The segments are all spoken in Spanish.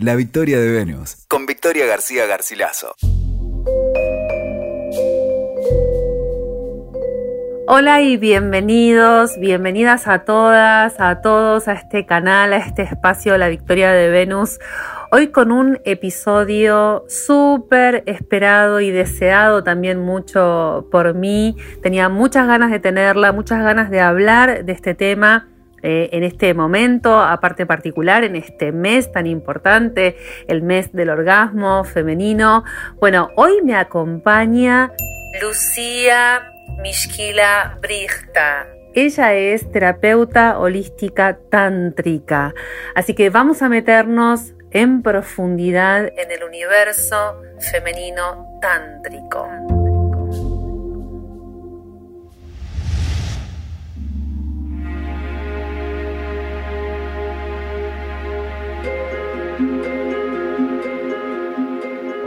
La victoria de Venus, con Victoria García Garcilaso. Hola y bienvenidos, bienvenidas a todas, a todos a este canal, a este espacio La Victoria de Venus. Hoy con un episodio súper esperado y deseado también mucho por mí. Tenía muchas ganas de tenerla, muchas ganas de hablar de este tema eh, en este momento, aparte particular, en este mes tan importante, el mes del orgasmo femenino. Bueno, hoy me acompaña Lucía Mishkila Brichta. Ella es terapeuta holística tántrica. Así que vamos a meternos en profundidad en el universo femenino tántrico.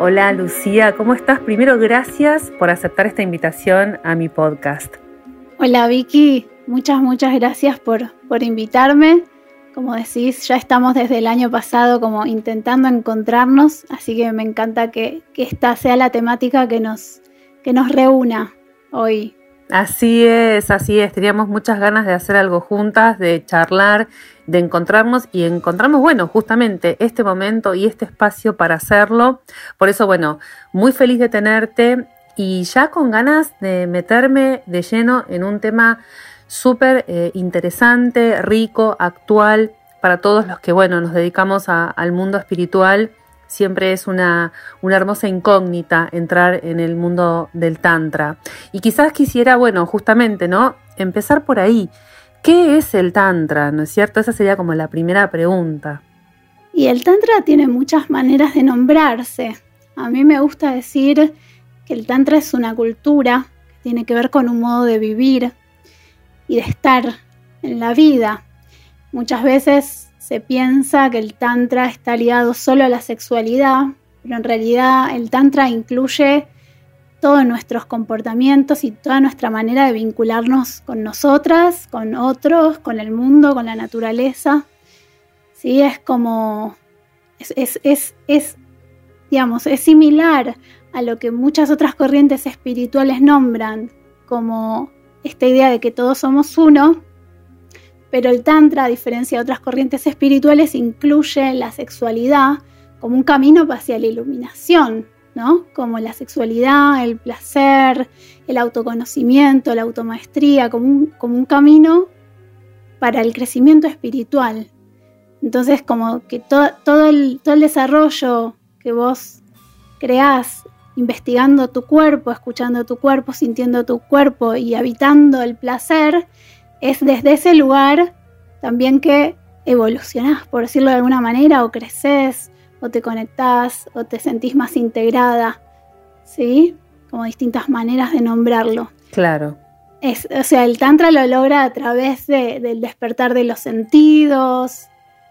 Hola Lucía, ¿cómo estás? Primero, gracias por aceptar esta invitación a mi podcast. Hola Vicky, muchas, muchas gracias por, por invitarme. Como decís, ya estamos desde el año pasado como intentando encontrarnos, así que me encanta que, que esta sea la temática que nos, que nos reúna hoy. Así es, así es. Teníamos muchas ganas de hacer algo juntas, de charlar, de encontrarnos y encontramos, bueno, justamente este momento y este espacio para hacerlo. Por eso, bueno, muy feliz de tenerte y ya con ganas de meterme de lleno en un tema súper eh, interesante, rico, actual, para todos los que, bueno, nos dedicamos al mundo espiritual siempre es una, una, hermosa incógnita entrar en el mundo del Tantra. Y quizás quisiera, bueno, justamente, ¿no? Empezar por ahí. ¿Qué es el Tantra? ¿No es cierto? Esa sería como la primera pregunta. Y el Tantra tiene muchas maneras de nombrarse. A mí me gusta decir que el Tantra es una cultura que tiene que ver con un modo de vivir y de estar en la vida. Muchas veces se piensa que el tantra está ligado solo a la sexualidad, pero en realidad el tantra incluye todos nuestros comportamientos y toda nuestra manera de vincularnos con nosotras, con otros, con el mundo, con la naturaleza. ¿Sí? Es como, es, es, es, digamos, es similar a lo que muchas otras corrientes espirituales nombran como esta idea de que todos somos uno, pero el Tantra, a diferencia de otras corrientes espirituales, incluye la sexualidad como un camino hacia la iluminación, ¿no? Como la sexualidad, el placer, el autoconocimiento, la automaestría, como un, como un camino para el crecimiento espiritual. Entonces, como que todo, el, todo el desarrollo que vos creás investigando tu cuerpo, escuchando tu cuerpo, sintiendo tu cuerpo y habitando el placer, es desde ese lugar también que evolucionás, por decirlo de alguna manera, o creces, o te conectás, o te sentís más integrada, ¿sí? Como distintas maneras de nombrarlo. Claro. Es, o sea, el Tantra lo logra a través del despertar de los sentidos,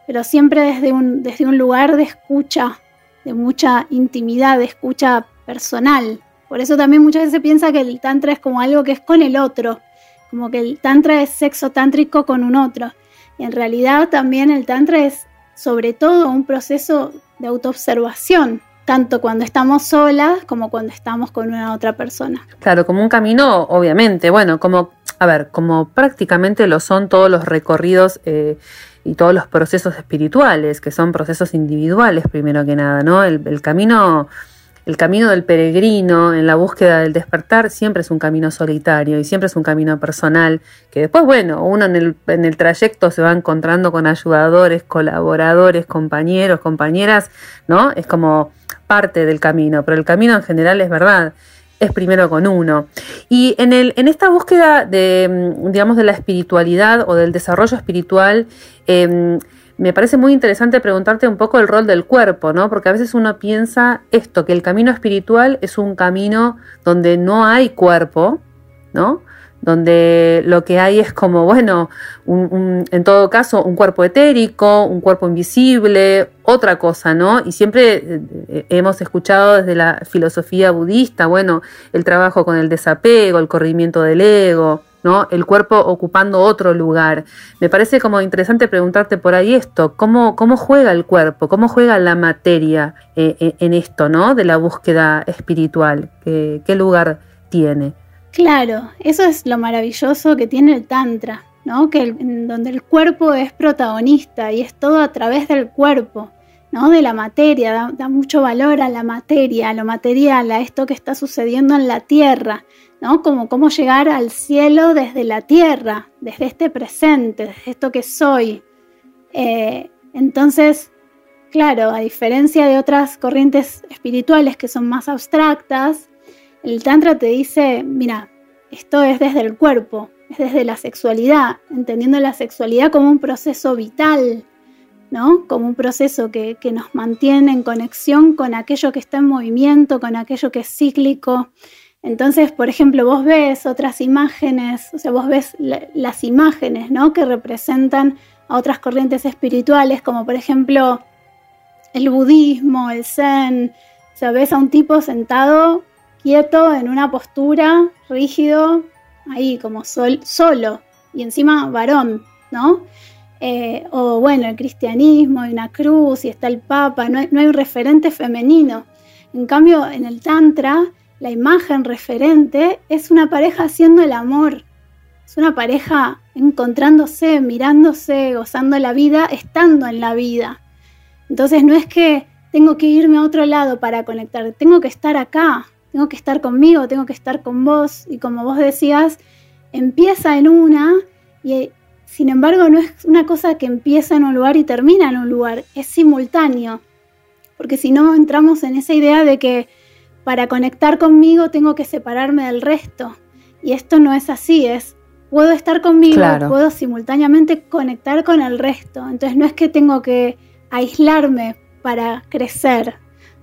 pero siempre desde un, desde un lugar de escucha, de mucha intimidad, de escucha personal. Por eso también muchas veces se piensa que el Tantra es como algo que es con el otro, como que el tantra es sexo tántrico con un otro. Y en realidad también el tantra es sobre todo un proceso de autoobservación, tanto cuando estamos solas como cuando estamos con una otra persona. Claro, como un camino, obviamente, bueno, como, a ver, como prácticamente lo son todos los recorridos eh, y todos los procesos espirituales, que son procesos individuales primero que nada, ¿no? El, el camino el camino del peregrino en la búsqueda del despertar siempre es un camino solitario y siempre es un camino personal, que después, bueno, uno en el, en el trayecto se va encontrando con ayudadores, colaboradores, compañeros, compañeras, ¿no? Es como parte del camino, pero el camino en general es verdad, es primero con uno. Y en, el, en esta búsqueda de, digamos, de la espiritualidad o del desarrollo espiritual, eh, me parece muy interesante preguntarte un poco el rol del cuerpo, ¿no? Porque a veces uno piensa esto, que el camino espiritual es un camino donde no hay cuerpo, ¿no? Donde lo que hay es como, bueno, en todo caso, un cuerpo etérico, un cuerpo invisible, otra cosa, ¿no? Y siempre eh, eh, hemos escuchado desde la filosofía budista, bueno, el trabajo con el desapego, el corrimiento del ego, ¿no? El cuerpo ocupando otro lugar. Me parece como interesante preguntarte por ahí esto, ¿cómo, cómo juega el cuerpo? ¿Cómo juega la materia eh, eh, en esto, ¿no? De la búsqueda espiritual. ¿Qué, ¿Qué lugar tiene? Claro, eso es lo maravilloso que tiene el Tantra, ¿no? Que donde el cuerpo es protagonista y es todo a través del cuerpo, ¿no? De la materia, da, mucho valor a la materia, a lo material, a esto que está sucediendo en la tierra, ¿no? Como cómo llegar al cielo desde la tierra, desde este presente, desde esto que soy. Eh, entonces, claro, a diferencia de otras corrientes espirituales que son más abstractas, el Tantra te dice, mira, esto es desde el cuerpo, es desde la sexualidad, entendiendo la sexualidad como un proceso vital, ¿no? Como un proceso que, que, nos mantiene en conexión con aquello que está en movimiento, con aquello que es cíclico. Entonces, por ejemplo, vos ves otras imágenes, o sea, vos ves la, las imágenes, ¿no? Que representan a otras corrientes espirituales, como por ejemplo el budismo, el zen. O sea, ves a un tipo sentado quieto, en una postura, rígido, ahí como sol, solo, y encima varón, ¿no? Eh, o bueno, el cristianismo, hay una cruz y está el Papa, no hay, no hay un referente femenino. En cambio, en el Tantra, la imagen referente es una pareja haciendo el amor, es una pareja encontrándose, mirándose, gozando la vida, estando en la vida. Entonces no es que tengo que irme a otro lado para conectar, tengo que estar acá, tengo que estar conmigo, tengo que estar con vos. Y como vos decías, empieza en una y sin embargo no es una cosa que empieza en un lugar y termina en un lugar, es simultáneo. Porque si no entramos en esa idea de que para conectar conmigo tengo que separarme del resto. Y esto no es así, es puedo estar conmigo, claro. puedo simultáneamente conectar con el resto. Entonces no es que tengo que aislarme para crecer,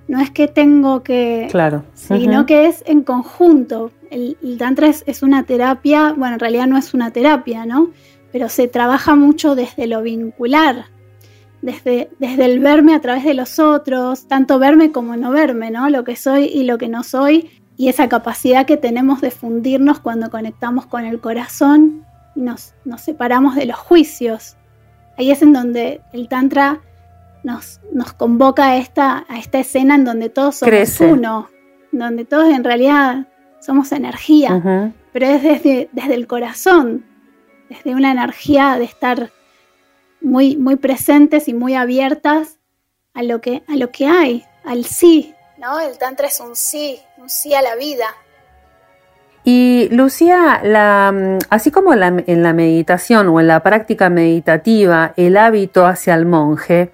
no es que tengo que, claro. sino uh -huh. que es en conjunto. El, el Tantra es, es, una terapia, bueno, en realidad no es una terapia, ¿no? Pero se trabaja mucho desde lo vincular, desde, desde el verme a través de los otros, tanto verme como no verme, ¿no? Lo que soy y lo que no soy, y esa capacidad que tenemos de fundirnos cuando conectamos con el corazón y nos, nos separamos de los juicios. Ahí es en donde el Tantra nos, nos convoca a esta, a esta escena en donde todos somos Crece. uno, donde todos en realidad somos energía, uh -huh. pero es desde, desde el corazón, desde una energía de estar muy, muy presentes y muy abiertas a lo que, a lo que hay, al sí. ¿No? El Tantra es un sí, un sí a la vida. Y Lucía, la, así como la, en la meditación o en la práctica meditativa, el hábito hacia el monje,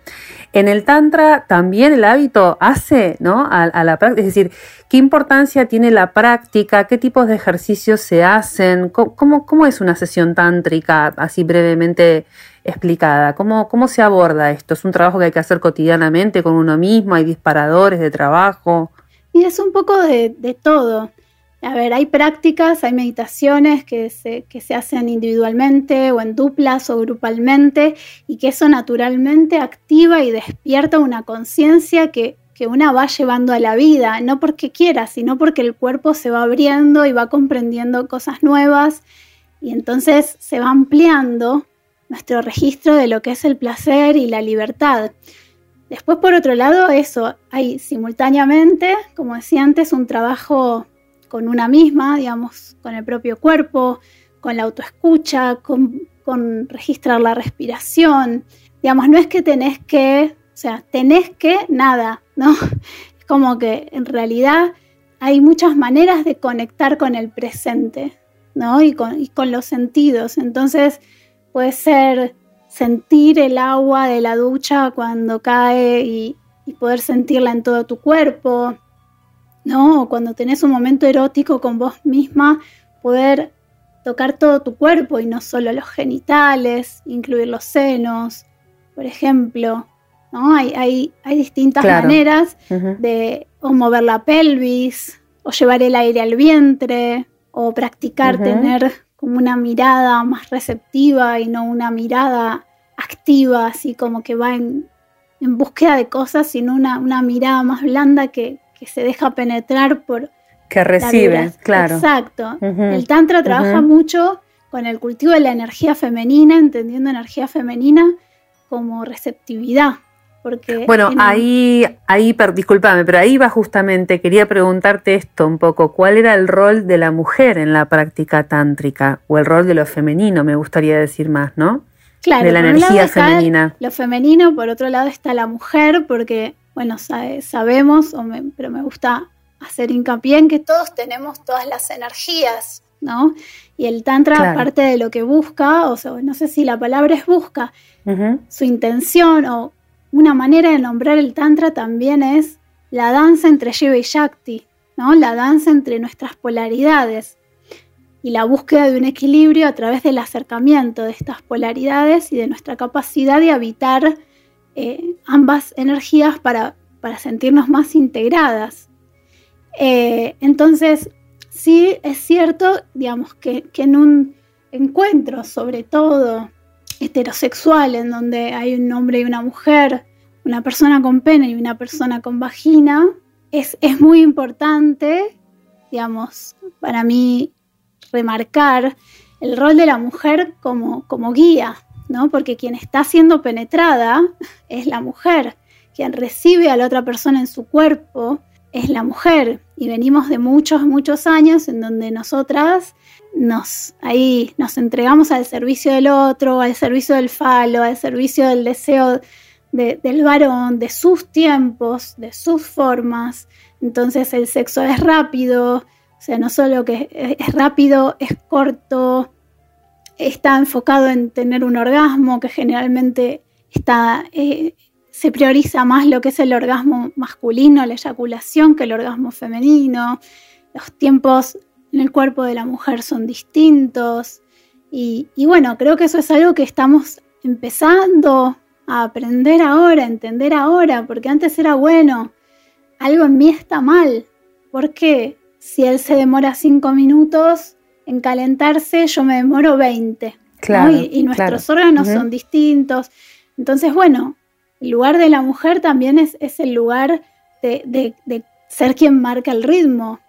en el Tantra también el hábito hace ¿no? a, a la práctica, es decir, ¿qué importancia tiene la práctica? ¿Qué tipos de ejercicios se hacen? ¿Cómo, es una sesión tántrica así brevemente explicada? ¿Cómo, ¿Cómo se aborda esto? ¿Es un trabajo que hay que hacer cotidianamente con uno mismo? ¿Hay disparadores de trabajo? Y es un poco de todo. A ver, hay prácticas, hay meditaciones que se, que se hacen individualmente o en duplas o grupalmente y que eso naturalmente activa y despierta una conciencia que, que una va llevando a la vida, no porque quiera, sino porque el cuerpo se va abriendo y va comprendiendo cosas nuevas y entonces se va ampliando nuestro registro de lo que es el placer y la libertad. Después, por otro lado, eso, hay simultáneamente, como decía antes, un trabajo con una misma, digamos, con el propio cuerpo, con la autoescucha, con, registrar la respiración. Digamos, no es que tenés que, o sea, tenés que nada, ¿no? Es como que en realidad hay muchas maneras de conectar con el presente, ¿no? Y con, los sentidos. Entonces, puede ser sentir el agua de la ducha cuando cae y poder sentirla en todo tu cuerpo, ¿no? O cuando tenés un momento erótico con vos misma, poder tocar todo tu cuerpo y no solo los genitales, incluir los senos, por ejemplo, ¿no? Hay, hay, hay distintas claro. maneras uh -huh. de o mover la pelvis, o llevar el aire al vientre, o practicar uh -huh. tener como una mirada más receptiva y no una mirada activa, así como que va en, en búsqueda de cosas, sino una, una mirada más blanda que, que se deja penetrar por... Que recibe, claro. Exacto. Uh -huh. El Tantra trabaja uh -huh. mucho con el cultivo de la energía femenina, entendiendo energía femenina como receptividad. Porque bueno, ahí, ahí, discúlpame, pero ahí va justamente, quería preguntarte esto un poco, ¿cuál era el rol de la mujer en la práctica tántrica? O el rol de lo femenino, me gustaría decir más, ¿no? Claro, de la energía femenina. Lo femenino, por otro lado está la mujer, porque, bueno, sabemos, pero me gusta hacer hincapié en que todos tenemos todas las energías, ¿no? Y el Tantra, aparte de lo que busca, o sea, no sé si la palabra es busca, su intención o una manera de nombrar el Tantra también es la danza entre Shiva y Shakti, ¿no? La danza entre nuestras polaridades y la búsqueda de un equilibrio a través del acercamiento de estas polaridades y de nuestra capacidad de habitar eh, ambas energías para, para, sentirnos más integradas. Eh, entonces, sí es cierto, digamos, que, que en un encuentro, sobre todo heterosexual en donde hay un hombre y una mujer, una persona con pene y una persona con vagina, es, es muy importante, digamos, para mí remarcar el rol de la mujer como, como guía, ¿no? Porque quien está siendo penetrada es la mujer, quien recibe a la otra persona en su cuerpo es la mujer y venimos de muchos, muchos años en donde nosotras nos, ahí nos entregamos al servicio del otro, al servicio del falo, al servicio del deseo del varón, de sus tiempos, de sus formas. Entonces el sexo es rápido, o sea, no solo que es rápido, es corto, está enfocado en tener un orgasmo que generalmente está, eh, se prioriza más lo que es el orgasmo masculino, la eyaculación, que el orgasmo femenino. Los tiempos en el cuerpo de la mujer son distintos. Y, bueno, creo que eso es algo que estamos empezando a aprender ahora, a entender ahora, porque antes era bueno, algo en mí está mal. ¿Por qué? Si él se demora cinco minutos en calentarse, yo me demoro 20. Claro, y, nuestros órganos son distintos. Entonces, bueno, el lugar de la mujer también es, el lugar de, ser quien marca el ritmo.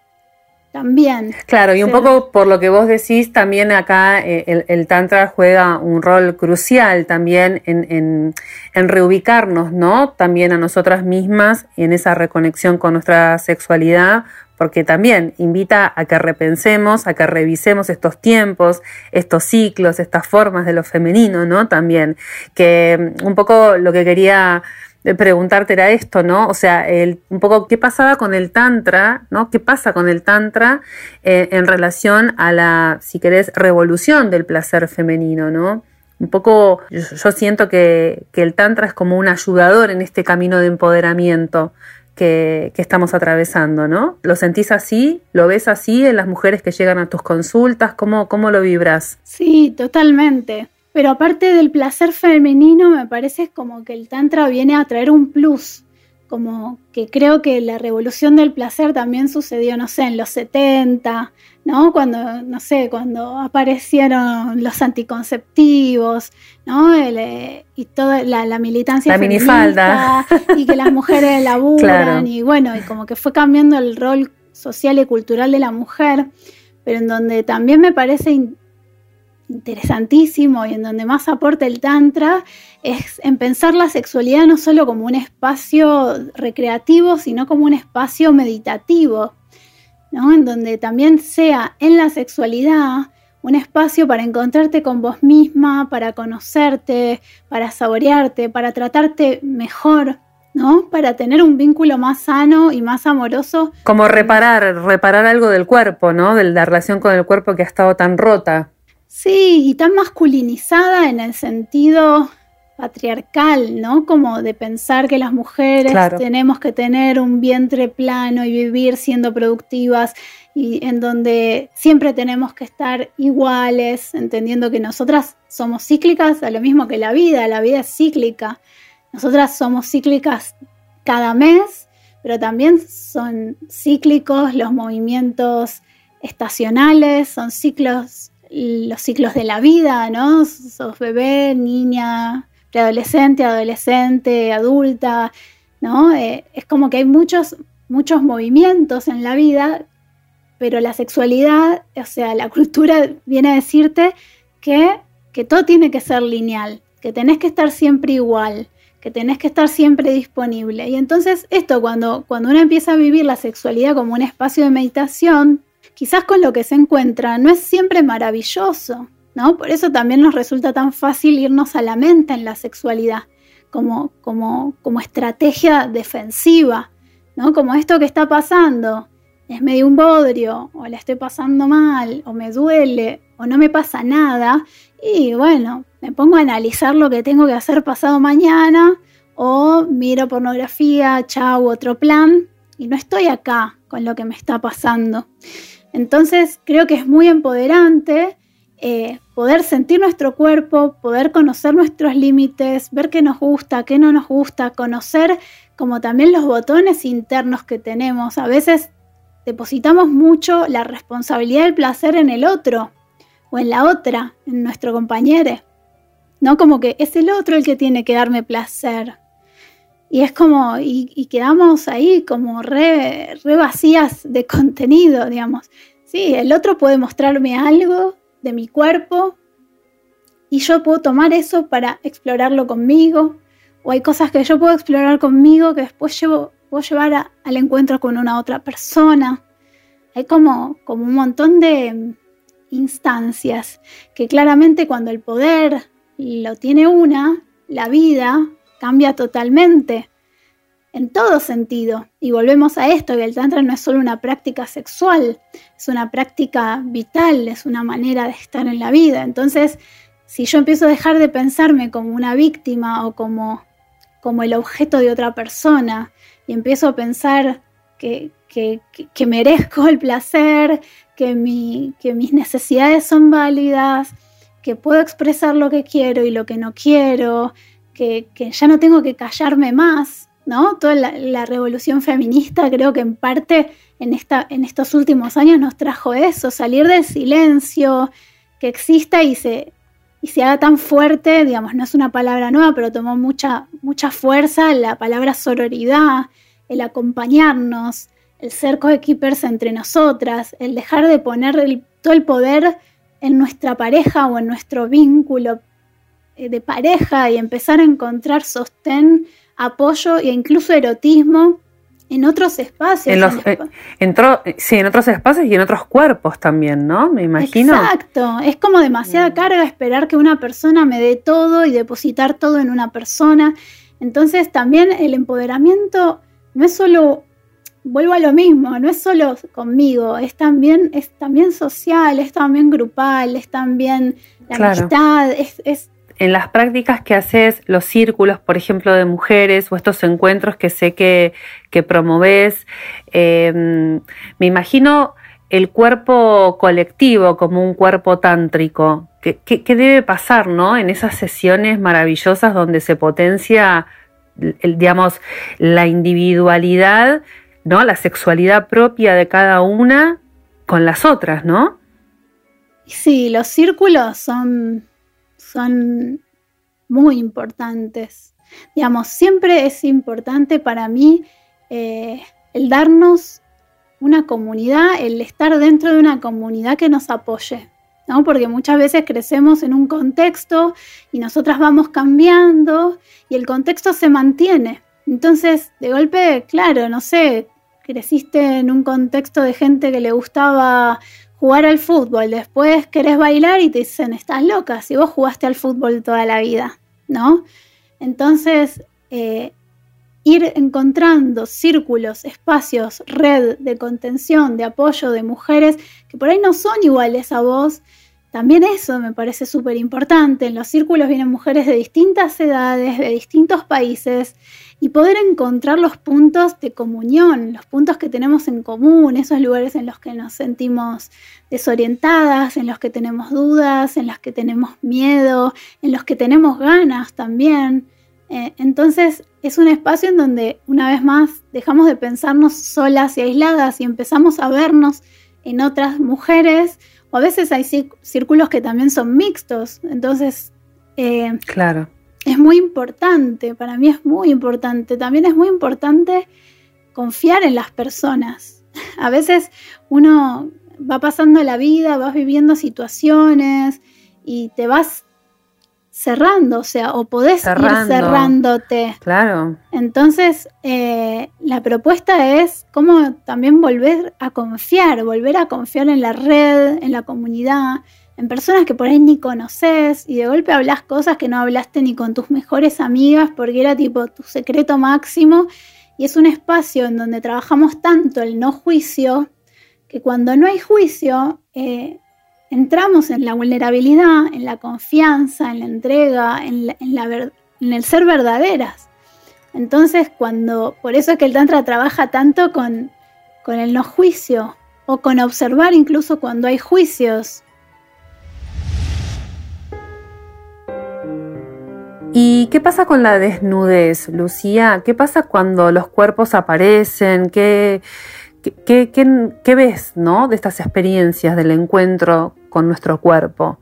También. Claro, y un poco por lo que vos decís, también acá eh, el, Tantra juega un rol crucial también en, en, reubicarnos, ¿no? También a nosotras mismas en esa reconexión con nuestra sexualidad, porque también invita a que repensemos, a que revisemos estos tiempos, estos ciclos, estas formas de lo femenino, ¿no? También, que mm, un poco lo que quería preguntarte era esto, ¿no? O sea, el, un poco qué pasaba con el tantra, ¿no? ¿Qué pasa con el tantra eh, en relación a la, si querés, revolución del placer femenino, ¿no? Un poco, yo, siento que, que el tantra es como un ayudador en este camino de empoderamiento que, estamos atravesando, ¿no? ¿Lo sentís así? ¿Lo ves así en las mujeres que llegan a tus consultas? ¿Cómo, cómo lo vibras? Sí, totalmente. Pero aparte del placer femenino, me parece como que el Tantra viene a traer un plus como que creo que la revolución del placer también sucedió, no sé, en los 70, ¿no? Cuando, no sé, cuando aparecieron los anticonceptivos, ¿no? Eh, y toda la, militancia la minifalda. y que las mujeres laburan y bueno, y como que fue cambiando el rol social y cultural de la mujer, pero en donde también me parece interesantísimo y en donde más aporta el Tantra es en pensar la sexualidad no solo como un espacio recreativo, sino como un espacio meditativo, ¿no? en donde también sea en la sexualidad un espacio para encontrarte con vos misma, para conocerte, para saborearte, para tratarte mejor, ¿no? Para tener un vínculo más sano y más amoroso. Como reparar, reparar algo del cuerpo, ¿no? De la relación con el cuerpo que ha estado tan rota. Sí, y tan masculinizada en el sentido patriarcal, ¿no? Como de pensar que las mujeres tenemos que tener un vientre plano y vivir siendo productivas y en donde siempre tenemos que estar iguales, entendiendo que nosotras somos cíclicas a lo mismo que la vida, la vida es cíclica. Nosotras somos cíclicas cada mes, pero también son cíclicos los movimientos estacionales, son ciclos los ciclos de la vida, ¿no? Sos bebé, niña, preadolescente, adolescente, adulta, ¿no? Eh, es como que hay muchos, muchos movimientos en la vida pero la sexualidad, o sea, la cultura viene a decirte que, que todo tiene que ser lineal, que tenés que estar siempre igual, que tenés que estar siempre disponible. Y entonces esto, cuando, cuando uno empieza a vivir la sexualidad como un espacio de meditación, quizás con lo que se encuentra no es siempre maravilloso, ¿no? Por eso también nos resulta tan fácil irnos a la mente en la sexualidad, como, como, como estrategia defensiva, ¿no? Como esto que está pasando, es medio un bodrio, o le estoy pasando mal, o me duele, o no me pasa nada, y bueno, me pongo a analizar lo que tengo que hacer pasado mañana, o miro pornografía, chau, otro plan, y no estoy acá con lo que me está pasando. Entonces creo que es muy empoderante eh, poder sentir nuestro cuerpo, poder conocer nuestros límites, ver qué nos gusta, qué no nos gusta, conocer como también los botones internos que tenemos. A veces depositamos mucho la responsabilidad del placer en el otro o en la otra, en nuestro compañero. ¿No? Como que es el otro el que tiene que darme placer. Y es como, y, quedamos ahí como re, vacías de contenido, digamos. Sí, el otro puede mostrarme algo de mi cuerpo y yo puedo tomar eso para explorarlo conmigo. O hay cosas que yo puedo explorar conmigo que después llevo, puedo llevar al encuentro con una otra persona. Hay como, como un montón de instancias que claramente cuando el poder lo tiene una, la vida cambia totalmente en todo sentido. Y volvemos a esto, que el tantra no es solo una práctica sexual, es una práctica vital, es una manera de estar en la vida. Entonces, si yo empiezo a dejar de pensarme como una víctima o como, como el objeto de otra persona y empiezo a pensar que, que, merezco el placer, que, mi, que mis necesidades son válidas, que puedo expresar lo que quiero y lo que no quiero, que, ya no tengo que callarme más, ¿no? Toda la, revolución feminista creo que en parte en, esta, en estos últimos años nos trajo eso, salir del silencio, que exista y se, y se haga tan fuerte, digamos, no es una palabra nueva, pero tomó mucha, mucha fuerza la palabra sororidad, el acompañarnos, el ser coequippers entre nosotras, el dejar de poner todo el poder en nuestra pareja o en nuestro vínculo de pareja y empezar a encontrar sostén apoyo e incluso erotismo en otros espacios. En eh, sí, en otros espacios y en otros cuerpos también, ¿no? Me imagino. Exacto, es como demasiada mm. carga esperar que una persona me dé todo y depositar todo en una persona. Entonces también el empoderamiento no es solo, vuelvo a lo mismo, no es solo conmigo, es también, es también social, es también grupal, es también la amistad, es, es en las prácticas que haces, los círculos, por ejemplo, de mujeres o estos encuentros que sé que, que promoves, em, me imagino el cuerpo colectivo como un cuerpo tántrico. ¿Qué, debe pasar ¿no? en esas sesiones maravillosas donde se potencia, digamos, la individualidad, ¿no? la sexualidad propia de cada una con las otras, ¿no? Sí, los círculos son son muy importantes. Digamos, siempre es importante para mí eh, el darnos una comunidad, el estar dentro de una comunidad que nos apoye, ¿no? Porque muchas veces crecemos en un contexto y nosotras vamos cambiando y el contexto se mantiene. Entonces, de golpe, claro, no sé, creciste en un contexto de gente que le gustaba jugar al fútbol, después querés bailar y te dicen, estás loca, si vos jugaste al fútbol toda la vida, ¿no? Entonces, eh, ir encontrando círculos, espacios, red de contención, de apoyo de mujeres que por ahí no son iguales a vos, también eso me parece súper importante. En los círculos vienen mujeres de distintas edades, de distintos países, y poder encontrar los puntos de comunión, los puntos que tenemos en común, esos lugares en los que nos sentimos desorientadas, en los que tenemos dudas, en los que tenemos miedo, en los que tenemos ganas también. Eh, entonces es un espacio en donde una vez más dejamos de pensarnos solas y aisladas y empezamos a vernos en otras mujeres, o a veces hay círculos que también son mixtos, entonces... Eh, claro es muy importante, para mí es muy importante. También es muy importante confiar en las personas. a veces uno va pasando la vida, vas viviendo situaciones y te vas cerrando, o sea, o podés ir cerrándote. Claro. Entonces, eh, la propuesta es cómo también volver a confiar, volver a confiar en la red, en la comunidad, en personas que por ahí ni conoces y de golpe hablas cosas que no hablaste ni con tus mejores amigas porque era tipo tu secreto máximo y es un espacio en donde trabajamos tanto el no juicio que cuando no hay juicio eh, entramos en la vulnerabilidad, en la confianza, en la entrega, en, en el ser verdaderas. Entonces, cuando, por eso es que el Tantra trabaja tanto con, con el no juicio o con observar incluso cuando hay juicios, ¿Y qué pasa con la desnudez, Lucía? ¿Qué pasa cuando los cuerpos aparecen? ¿Qué, qué, ves ¿no? de estas experiencias del encuentro con nuestro cuerpo?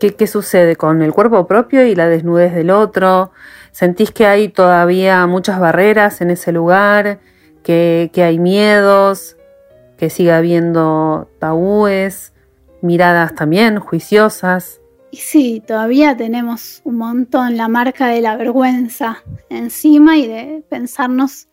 ¿Qué, sucede con el cuerpo propio y la desnudez del otro? ¿Sentís que hay todavía muchas barreras en ese lugar? ¿Que, que hay miedos? ¿Que sigue habiendo tabúes? ¿Miradas también juiciosas? Y sí, todavía tenemos un montón la marca de la vergüenza encima y de pensarnos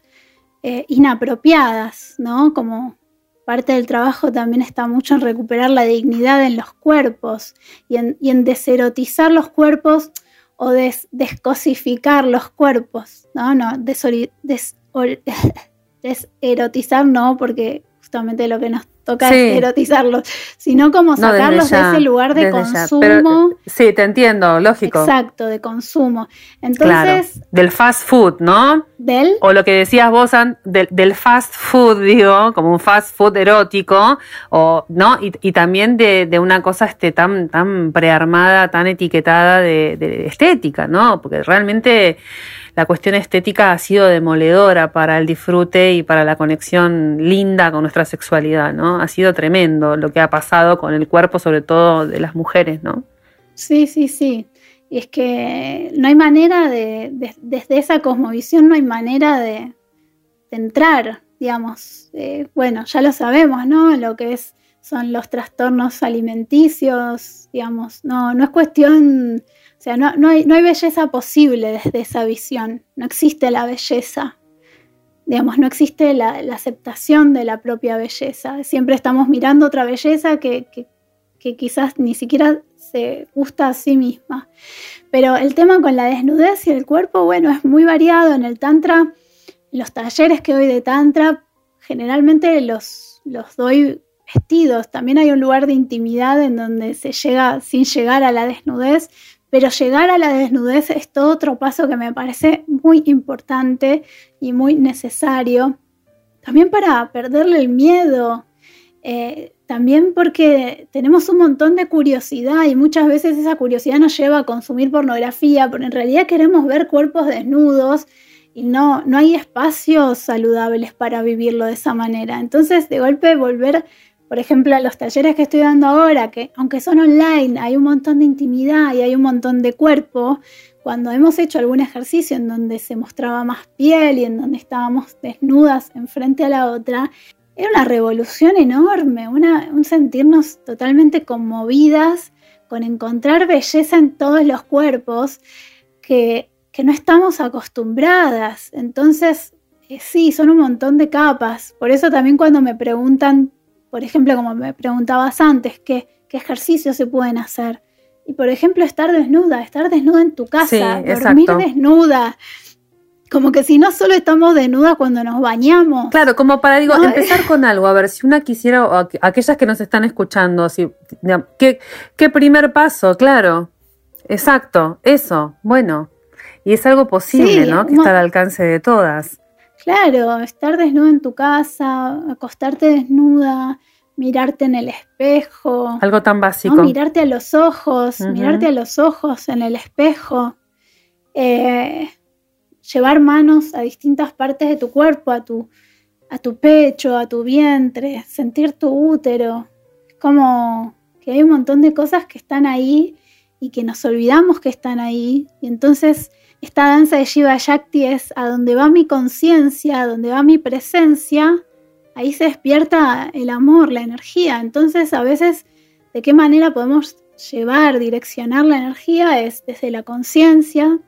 eh, inapropiadas, ¿no? Como parte del trabajo también está mucho en recuperar la dignidad en los cuerpos y en, deserotizar los cuerpos o descosificar los cuerpos, ¿no? No, deserotizar no, porque justamente lo que nos toca erotizarlos, sino como sacarlos de ese lugar de consumo. sí, te entiendo, lógico. Exacto, de consumo. Entonces. del fast food, ¿no? Del. O lo que decías vos, del, fast food, digo, como un fast food erótico, o, ¿no? Y, también de, una cosa este, tan, tan prearmada, tan etiquetada de, de estética, ¿no? Porque realmente la cuestión estética ha sido demoledora para el disfrute y para la conexión linda con nuestra sexualidad, ¿no? Ha sido tremendo lo que ha pasado con el cuerpo, sobre todo de las mujeres, ¿no? Sí, sí, sí. Y es que no hay manera de, desde esa cosmovisión no hay manera de, entrar, digamos. Eh, bueno, ya lo sabemos, ¿no? Lo que es, son los trastornos alimenticios, digamos. No, no es cuestión o sea, no, hay, belleza posible desde esa visión, no existe la belleza, digamos, no existe la, aceptación de la propia belleza, siempre estamos mirando otra belleza que, quizás ni siquiera se gusta a sí misma. Pero el tema con la desnudez y el cuerpo, bueno, es muy variado en el Tantra. Los talleres que doy de Tantra, generalmente los, los doy vestidos. También hay un lugar de intimidad en donde se llega sin llegar a la desnudez, pero llegar a la desnudez es todo otro paso que me parece muy importante y muy necesario. También para perderle el miedo, eh, también porque tenemos un montón de curiosidad y muchas veces esa curiosidad nos lleva a consumir pornografía, pero en realidad queremos ver cuerpos desnudos y no, no hay espacios saludables para vivirlo de esa manera. Entonces, de golpe, volver por ejemplo, los talleres que estoy dando ahora, que aunque son online, hay un montón de intimidad y hay un montón de cuerpo, cuando hemos hecho algún ejercicio en donde se mostraba más piel y en donde estábamos desnudas enfrente a la otra, era una revolución enorme, un sentirnos totalmente conmovidas con encontrar belleza en todos los cuerpos que, no estamos acostumbradas. Entonces, eh, sí, son un montón de capas. Por eso también cuando me preguntan por ejemplo, como me preguntabas antes, ¿qué, ejercicios se pueden hacer? Y por ejemplo, estar desnuda, estar desnuda en tu casa, dormir desnuda. Como que si no solo estamos desnudas cuando nos bañamos. Claro, como para digo, empezar con algo, a ver, si una quisiera, o aquellas que nos están escuchando, si, ¿qué, ¿qué primer paso? Claro, exacto, eso, bueno. Y es algo posible, ¿no? Que está al alcance de todas. Claro, estar desnuda en tu casa, acostarte desnuda, mirarte en el espejo. Algo tan básico. Mirarte a los ojos, mirarte a los ojos en el espejo. Eh, llevar manos a distintas partes de tu cuerpo, a tu, a tu pecho, a tu vientre, sentir tu útero. Es como que hay un montón de cosas que están ahí y que nos olvidamos que están ahí. Y entonces esta danza de Shiva Shakti es a donde va mi conciencia, a donde va mi presencia, ahí se despierta el amor, la energía. Entonces, a veces, ¿de qué manera podemos llevar, direccionar la energía? Es desde la conciencia.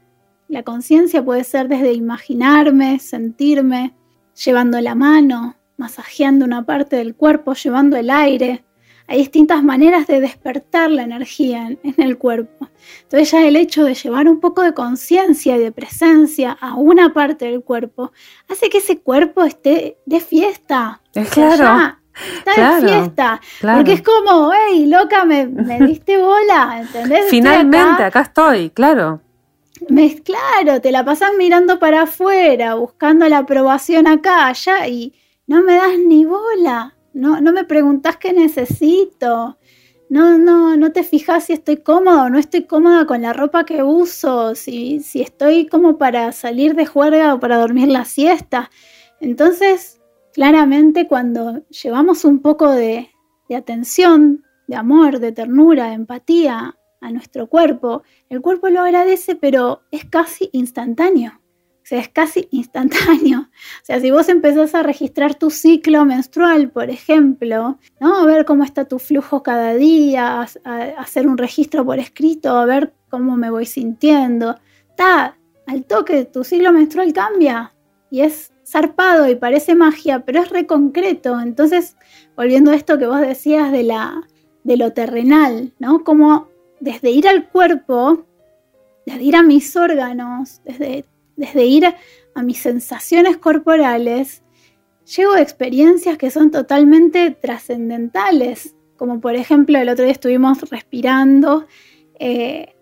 La conciencia puede ser desde imaginarme, sentirme, llevando la mano, masajeando una parte del cuerpo, llevando el aire. Hay distintas maneras de despertar la energía en, el cuerpo. Entonces ya el hecho de llevar un poco de conciencia y de presencia a una parte del cuerpo hace que ese cuerpo esté de fiesta. Claro. está de fiesta. Porque es como, hey, loca, me, diste bola, ¿entendés? Finalmente, acá. estoy, claro. Me, claro, te la pasas mirando para afuera, buscando la aprobación acá, allá, y no me das ni bola. No, no me preguntas qué necesito. No, no, no te fijas si estoy cómodo o no estoy cómoda con la ropa que uso, si, si estoy como para salir de juerga o para dormir la siesta. Entonces, claramente cuando llevamos un poco de, de atención, de amor, de ternura, de empatía a nuestro cuerpo, el cuerpo lo agradece, pero es casi instantáneo. Es casi instantáneo. O sea, si vos empezás a registrar tu ciclo menstrual, por ejemplo, ¿no? A ver cómo está tu flujo cada día, a, hacer un registro por escrito, a ver cómo me voy sintiendo. Está, al toque, tu ciclo menstrual cambia y es zarpado y parece magia, pero es reconcreto. Entonces, volviendo a esto que vos decías de, la, de lo terrenal, ¿no? Como desde ir al cuerpo, desde ir a mis órganos, desde desde ir a mis sensaciones corporales, llego a experiencias que son totalmente trascendentales, como por ejemplo el otro día estuvimos respirando, eh,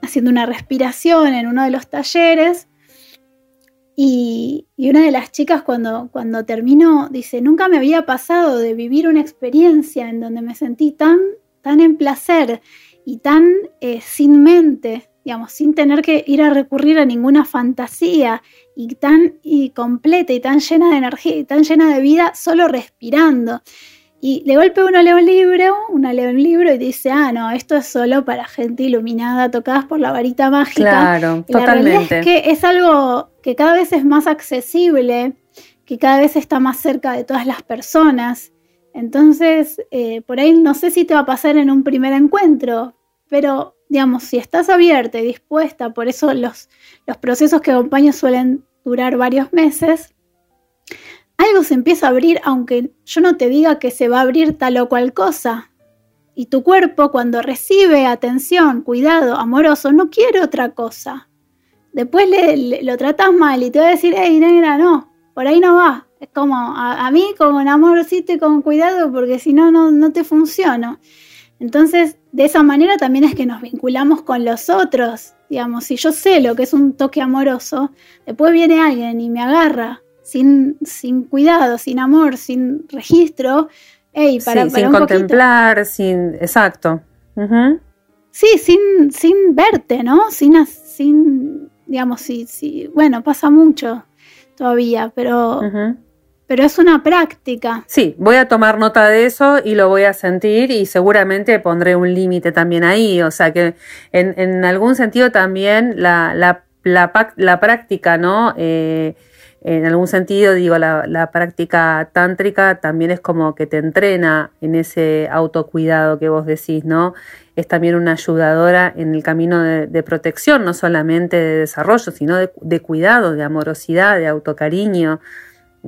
haciendo una respiración en uno de los talleres, y, una de las chicas cuando, cuando terminó dice, nunca me había pasado de vivir una experiencia en donde me sentí tan, tan en placer y tan eh, sin mente digamos, sin tener que ir a recurrir a ninguna fantasía y tan y completa y tan llena de energía y tan llena de vida solo respirando. Y de golpe uno lee un libro, una lee un libro y dice, ah, no, esto es solo para gente iluminada, tocadas por la varita mágica. Claro, y La realidad es que es algo que cada vez es más accesible, que cada vez está más cerca de todas las personas. Entonces, eh, por ahí no sé si te va a pasar en un primer encuentro, pero digamos, si estás abierta y dispuesta, por eso los, los procesos que acompaño suelen durar varios meses, algo se empieza a abrir aunque yo no te diga que se va a abrir tal o cual cosa. Y tu cuerpo cuando recibe atención, cuidado, amoroso, no quiere otra cosa. Después le, lo tratas mal y te va a decir, hey, negra, no, por ahí no va. Es como a, mí con amorcito y con cuidado porque si no, no te funciona. Entonces, de esa manera también es que nos vinculamos con los otros. Digamos, si yo sé lo que es un toque amoroso, después viene alguien y me agarra sin, sin cuidado, sin amor, sin registro. para, sin contemplar, sin. Exacto. Sí, sin, sin verte, ¿no? Sin, sin digamos, sí, sí. Bueno, pasa mucho todavía, pero pero es una práctica. Sí, voy a tomar nota de eso y lo voy a sentir y seguramente pondré un límite también ahí. O sea que en, algún sentido también la, la, la, práctica, ¿no? Eh, en algún sentido, digo, la, práctica tántrica también es como que te entrena en ese autocuidado que vos decís, ¿no? Es también una ayudadora en el camino de, protección, no solamente de desarrollo, sino de, de cuidado, de amorosidad, de autocariño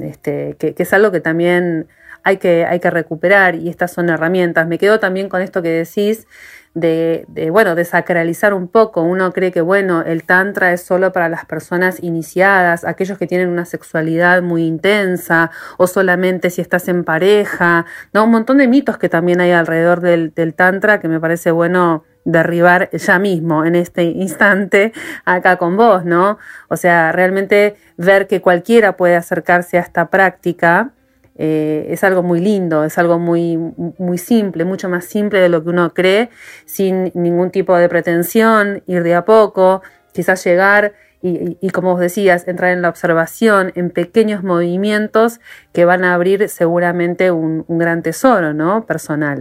este, que, es algo que también hay que, hay que recuperar y estas son herramientas. Me quedo también con esto que decís de, de, bueno, desacralizar un poco. Uno cree que, bueno, el tantra es solo para las personas iniciadas, aquellos que tienen una sexualidad muy intensa o solamente si estás en pareja, ¿no? Un montón de mitos que también hay alrededor del tantra que me parece bueno derribar ya mismo, en este instante, acá con vos, ¿no? O sea, realmente ver que cualquiera puede acercarse a esta práctica eh, es algo muy lindo, es algo muy, muy simple, mucho más simple de lo que uno cree, sin ningún tipo de pretensión, ir de a poco, quizás llegar y, como vos decías, entrar en la observación, en pequeños movimientos que van a abrir seguramente un, un gran tesoro, ¿no? Personal.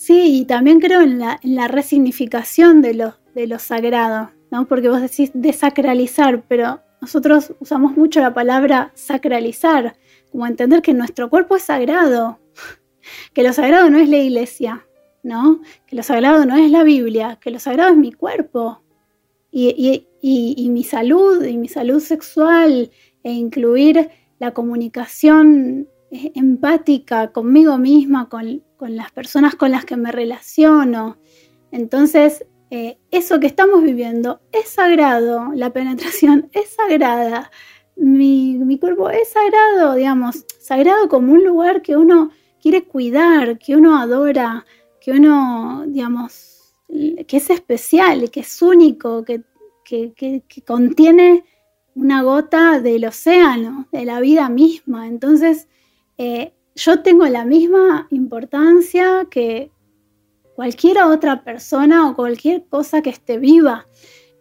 Sí, y también creo en la, resignificación de lo, de sagrado, ¿no? Porque vos decís desacralizar, pero nosotros usamos mucho la palabra sacralizar, como entender que nuestro cuerpo es sagrado, que lo sagrado no es la iglesia, ¿no? Que lo sagrado no es la Biblia, que lo sagrado es mi cuerpo y, mi salud, y mi salud sexual, e incluir la comunicación empática conmigo misma, con, las personas con las que me relaciono. Entonces, eh, eso que estamos viviendo es sagrado, la penetración es sagrada, mi, mi, cuerpo es sagrado, digamos, sagrado como un lugar que uno quiere cuidar, que uno adora, que uno, digamos, que es especial, que es único, que, contiene una gota del océano, de la vida misma. Entonces, eh, yo tengo la misma importancia que cualquier otra persona o cualquier cosa que esté viva.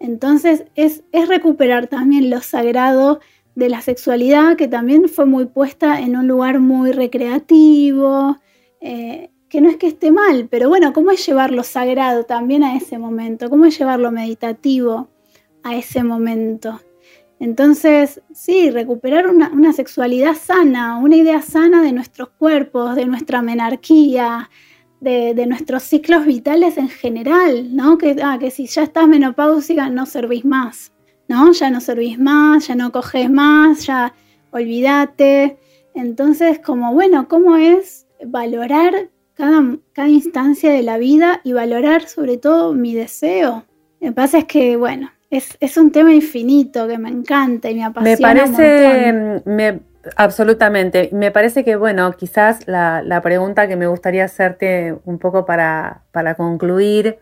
Entonces, es, recuperar también lo sagrado de la sexualidad, que también fue muy puesta en un lugar muy recreativo, eh, que no es que esté mal, pero bueno, ¿cómo es llevar lo sagrado también a ese momento? ¿Cómo es llevar lo meditativo a ese momento? Entonces, sí, recuperar una, sexualidad sana, una idea sana de nuestros cuerpos, de nuestra menarquía, de, nuestros ciclos vitales en general, ¿no? Que, ah, que si ya estás menopáusica no servís más. ¿no? Ya no servís más, ya no coges más, ya olvídate. Entonces, como bueno, ¿cómo es valorar cada, cada instancia de la vida y valorar sobre todo mi deseo? Lo que pasa es que, bueno, es, un tema infinito que me encanta y me apasiona. Me parece, me, absolutamente, me parece que, bueno, quizás la, pregunta que me gustaría hacerte un poco para, para concluir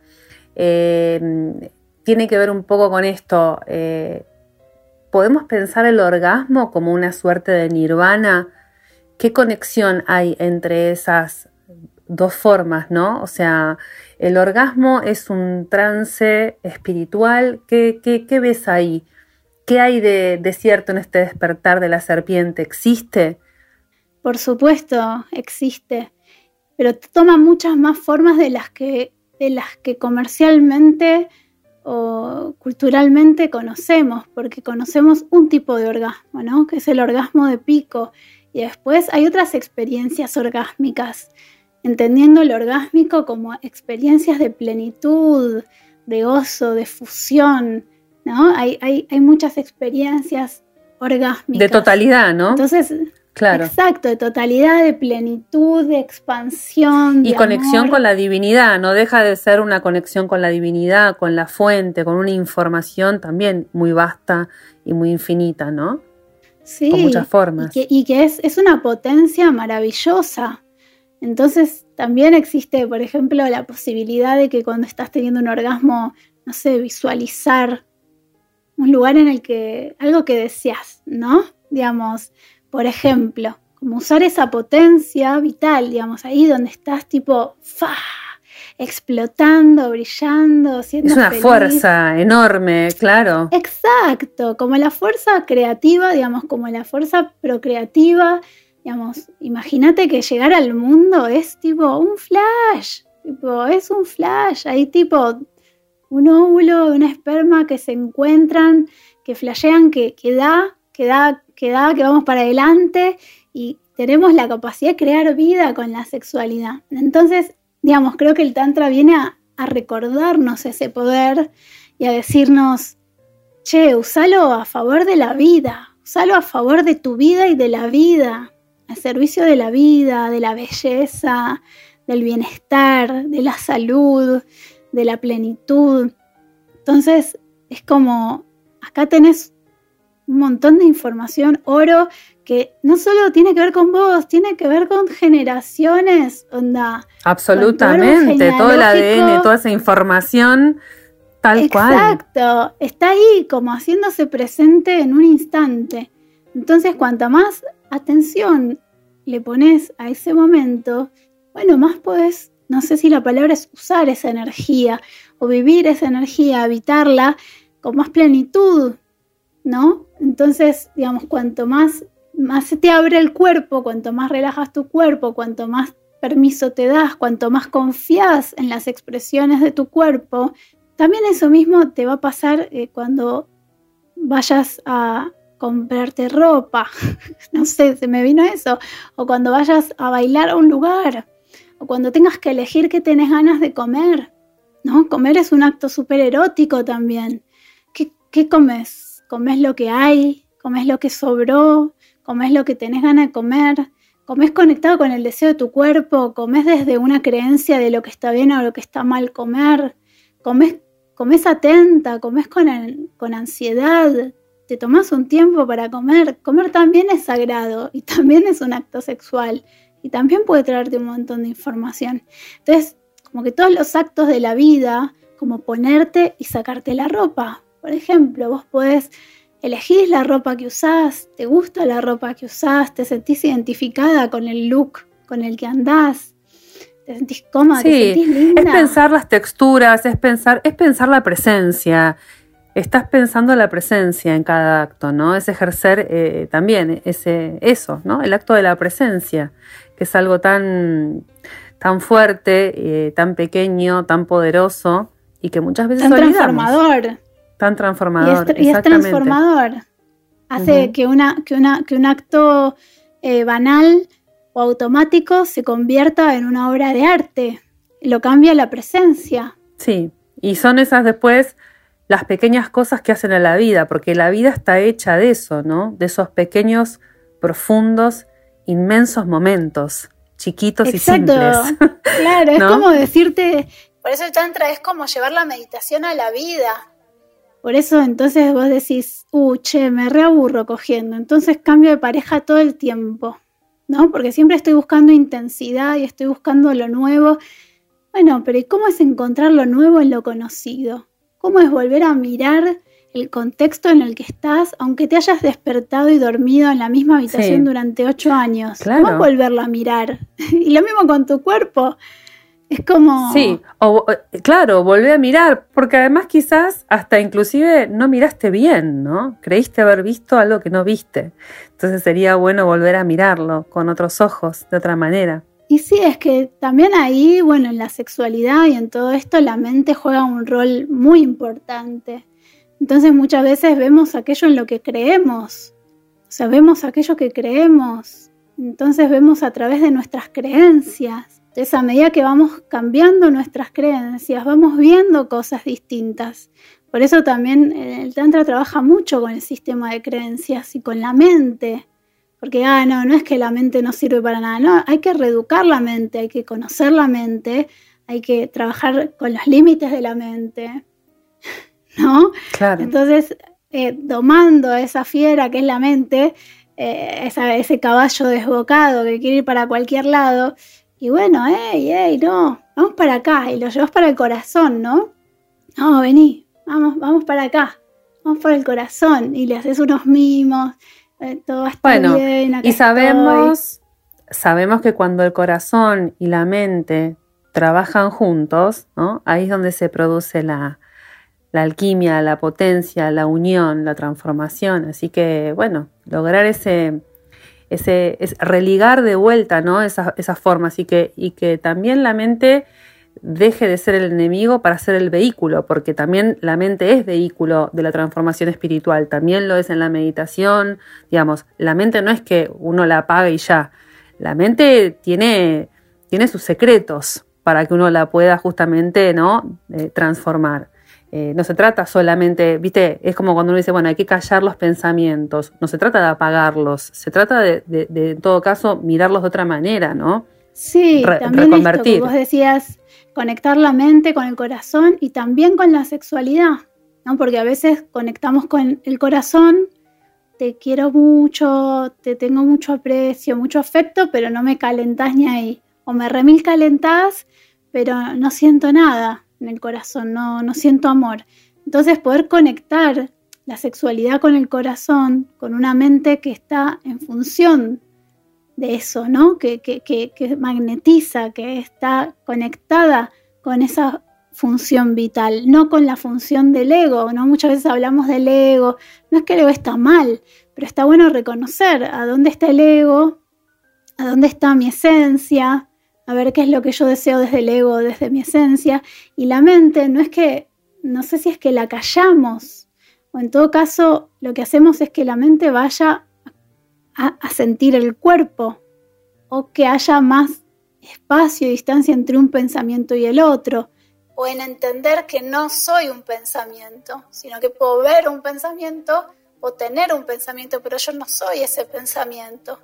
eh, tiene que ver un poco con esto. Eh, ¿Podemos pensar el orgasmo como una suerte de nirvana? ¿Qué conexión hay entre esas dos formas, no? O sea, el orgasmo es un trance espiritual. ¿Qué, ves ahí? ¿Qué hay de, cierto en este despertar de la serpiente? ¿Existe? Por supuesto, existe, pero toma muchas más formas de las que, de las que comercialmente o culturalmente conocemos, porque conocemos un tipo de orgasmo, ¿no? Que es el orgasmo de pico. Y después hay otras experiencias orgásmicas, entendiendo el orgásmico como experiencias de plenitud, de gozo, de fusión, ¿no? Hay, hay, hay muchas experiencias orgásmicas. De totalidad, ¿no? Entonces, Exacto, de totalidad, de plenitud, de expansión. Y conexión con la divinidad, no deja de ser una conexión con la divinidad, con la fuente, con una información también muy vasta y muy infinita, ¿no? Sí. Con muchas formas. Y que, es, es una potencia maravillosa. Entonces también existe, por ejemplo, la posibilidad de que cuando estás teniendo un orgasmo, no sé, visualizar un lugar en el que, algo que deseas, ¿no? Digamos, por ejemplo, como usar esa potencia vital, digamos, ahí donde estás tipo, ¡fa! explotando, brillando, siendo Es una fuerza enorme, claro. Exacto, como la fuerza creativa, digamos, como la fuerza procreativa, digamos, imagínate que llegar al mundo es tipo un flash, tipo, es un flash, ahí tipo un óvulo, un esperma que se encuentran, que flashean, que, que da, que da que da, que vamos para adelante y tenemos la capacidad de crear vida con la sexualidad. Entonces, digamos, creo que el Tantra viene a, recordarnos ese poder y a decirnos, che, usalo a favor de la vida, usalo a favor de tu vida y de la vida, al servicio de la vida, de la belleza, del bienestar, de la salud, de la plenitud. Entonces, es como, acá tenés un montón de información, oro, que no solo tiene que ver con vos, tiene que ver con generaciones, onda. Absolutamente, todo el ADN, toda esa información, tal cual. Exacto, está ahí como haciéndose presente en un instante. Entonces, cuanta más atención le pones a ese momento, bueno, más podés, no sé si la palabra es usar esa energía o vivir esa energía, habitarla con más plenitud, ¿no? Entonces, digamos, cuanto más, más se te abre el cuerpo, cuanto más relajas tu cuerpo, cuanto más permiso te das, cuanto más confías en las expresiones de tu cuerpo, también eso mismo te va a pasar eh, cuando vayas a comprarte ropa, no sé, se me vino eso, o cuando vayas a bailar a un lugar, o cuando tengas que elegir qué tenés ganas de comer, ¿no? Comer es un acto súper erótico también. ¿Qué, ¿Qué comes? ¿Comes lo que hay? ¿Comes lo que sobró? ¿Comes lo que tenés ganas de comer? ¿Comes conectado con el deseo de tu cuerpo? ¿Comes desde una creencia de lo que está bien o lo que está mal comer? ¿Comes, comes atenta? ¿Comes con, con ansiedad? ¿Te tomas un tiempo para comer? Comer también es sagrado y también es un acto sexual y también puede traerte un montón de información. Entonces, como que todos los actos de la vida, como ponerte y sacarte la ropa. Por ejemplo, vos podés elegir la ropa que usás, te gusta la ropa que usás, te sentís identificada con el look con el que andás, te sentís cómoda, te sentís linda. Es pensar las texturas, es pensar, es pensar la presencia. Estás pensando la presencia en cada acto, ¿no? Es ejercer eh, también ese, eso, ¿no? El acto de la presencia, que es algo tan, tan fuerte, eh, tan pequeño, tan poderoso y que muchas veces tan transformador Tan transformador. Y es, transformador. Hace que, una, que, una, que un acto eh, banal o automático se convierta en una obra de arte. Lo cambia la presencia. Sí, y son esas después las pequeñas cosas que hacen a la vida, porque la vida está hecha de eso, ¿no? De esos pequeños, profundos, inmensos momentos, chiquitos y simples. Claro, es como decirte, por eso el Tantra es como llevar la meditación a la vida. Por eso entonces vos decís, uh, che, me reaburro cogiendo, entonces cambio de pareja todo el tiempo, ¿no? Porque siempre estoy buscando intensidad y estoy buscando lo nuevo. Bueno, pero ¿y cómo es encontrar lo nuevo en lo conocido? ¿Cómo es volver a mirar el contexto en el que estás, aunque te hayas despertado y dormido en la misma habitación durante ocho años? ¿Cómo es volverlo a mirar? y lo mismo con tu cuerpo. Es como... Sí, o, claro, volvé a mirar, porque además quizás hasta inclusive no miraste bien, ¿no? Creíste haber visto algo que no viste. Entonces sería bueno volver a mirarlo con otros ojos, de otra manera. Y sí, es que también ahí, bueno, en la sexualidad y en todo esto, la mente juega un rol muy importante. Entonces muchas veces vemos aquello en lo que creemos. O sea, vemos aquello que creemos. Entonces vemos a través de nuestras creencias. Entonces, a medida que vamos cambiando nuestras creencias, vamos viendo cosas distintas. Por eso también el Tantra trabaja mucho con el sistema de creencias y con la mente. Porque, ah, no, no es que la mente no sirve para nada, no, hay que reeducar la mente, hay que conocer la mente, hay que trabajar con los límites de la mente, ¿no? Claro. Entonces, eh, domando a esa fiera que es la mente, eh, ese caballo desbocado que quiere ir para cualquier lado, y bueno, hey, hey, no, vamos para acá. Y lo llevas para el corazón, ¿no? No, vení, vamos, vamos para acá. Vamos para el corazón. Y le haces unos mimos. Eh, todo va a estar bueno, bien. y sabemos, sabemos que cuando el corazón y la mente trabajan juntos, ¿no? Ahí es donde se produce la, la alquimia, la potencia, la unión, la transformación. Así que, bueno, lograr ese ese, es religar de vuelta ¿no? esas formas y que, y que también la mente deje de ser el enemigo para ser el vehículo, porque también la mente es vehículo de la transformación espiritual, también lo es en la meditación, digamos, la mente no es que uno la apague y ya, la mente tiene, tiene sus secretos para que uno la pueda justamente ¿no? Eh, transformar. Eh, no se trata solamente, viste, es como cuando uno dice, bueno, hay que callar los pensamientos, no se trata de apagarlos, se trata de, en todo caso, mirarlos de otra manera, ¿no? Sí, también esto que vos decías, conectar la mente con el corazón y también con la sexualidad, ¿no? Porque a veces conectamos con el corazón, te quiero mucho, te tengo mucho aprecio, mucho afecto, pero no me calentás ni ahí. O me remil calentás, pero no siento nada en el corazón, no, no siento amor. Entonces poder conectar la sexualidad con el corazón, con una mente que está en función de eso, ¿no? Que, que, que, magnetiza, que está conectada con esa función vital, no con la función del ego, ¿no? Muchas veces hablamos del ego, no es que el ego está mal, pero está bueno reconocer a dónde está el ego, a dónde está mi esencia, a ver qué es lo que yo deseo desde el ego, desde mi esencia. Y la mente no es que, no sé si es que la callamos o en todo caso lo que hacemos es que la mente vaya a, sentir el cuerpo o que haya más espacio y distancia entre un pensamiento y el otro, o en entender que no soy un pensamiento, sino que puedo ver un pensamiento o tener un pensamiento, pero yo no soy ese pensamiento.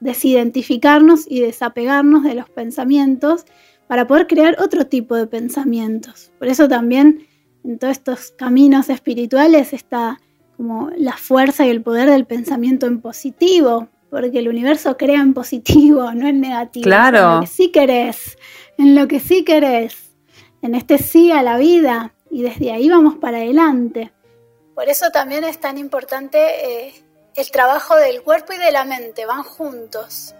Desidentificarnos y desapegarnos de los pensamientos para poder crear otro tipo de pensamientos. Por eso también en todos estos caminos espirituales está como la fuerza y el poder del pensamiento en positivo, porque el universo crea en positivo, no en negativo. Claro. En lo que sí querés, en lo que sí querés, en este sí a la vida, y desde ahí vamos para adelante. Por eso también es tan importante eh, el trabajo del cuerpo y de la mente, van juntos.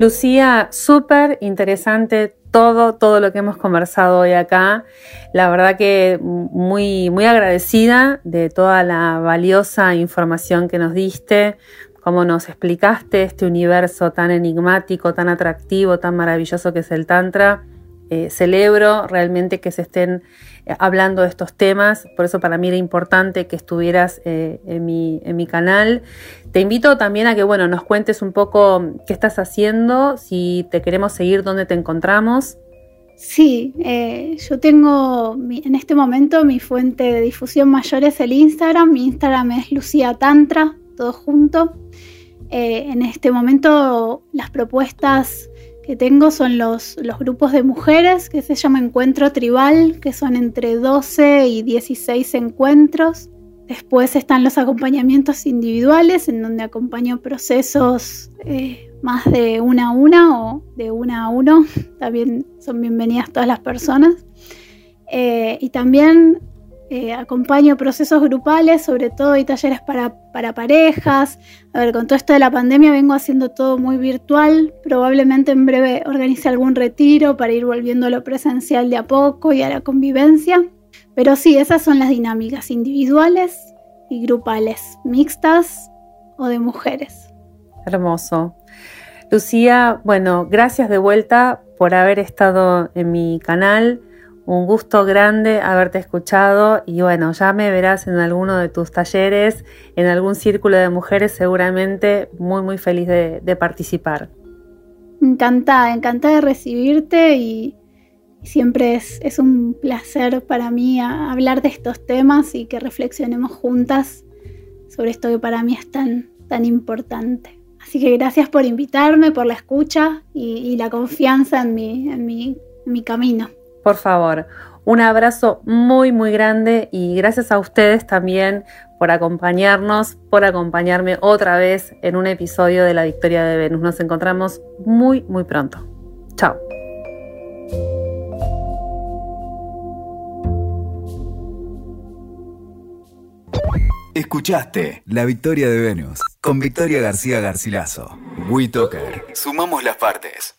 Lucía, súper interesante todo, todo lo que hemos conversado hoy acá. La verdad que muy, muy agradecida de toda la valiosa información que nos diste, cómo nos explicaste este universo tan enigmático, tan atractivo, tan maravilloso que es el Tantra. Eh, celebro realmente que se estén hablando de estos temas, por eso para mí era importante que estuvieras eh, en, mi, en, mi, canal. Te invito también a que bueno, nos cuentes un poco qué estás haciendo, si te queremos seguir, dónde te encontramos. Sí, yo tengo en este momento mi fuente de difusión mayor es el Instagram, mi Instagram es Lucía Tantra, todo junto. en este momento las propuestas que tengo son los, los grupos de mujeres que se llama Encuentro Tribal, que son entre 12 y 16 encuentros. Después están los acompañamientos individuales, en donde acompaño procesos eh, más de una a una o de una a uno. También son bienvenidas todas las personas. Eh, y también eh, acompaño procesos grupales, sobre todo y talleres para, para, parejas. A ver, con todo esto de la pandemia vengo haciendo todo muy virtual. Probablemente en breve organice algún retiro para ir volviendo a lo presencial de a poco y a la convivencia. Pero sí, esas son las dinámicas individuales y grupales, mixtas o de mujeres. Hermoso. Lucía, bueno, gracias de vuelta por haber estado en mi canal. Un gusto grande haberte escuchado y bueno, ya me verás en alguno de tus talleres, en algún círculo de mujeres, seguramente muy, muy feliz de, participar. Encantada, encantada de recibirte y, siempre es, es, un placer para mí hablar de estos temas y que reflexionemos juntas sobre esto que para mí es tan, tan importante. Así que gracias por invitarme, por la escucha y, la confianza en mi, en mi camino por favor. Un abrazo muy, muy grande y gracias a ustedes también por acompañarnos, por acompañarme otra vez en un episodio de La Victoria de Venus. Nos encontramos muy, muy pronto. Chao. Escuchaste La Victoria de Venus con Victoria García Garcilaso. WeToker. Sumamos las partes.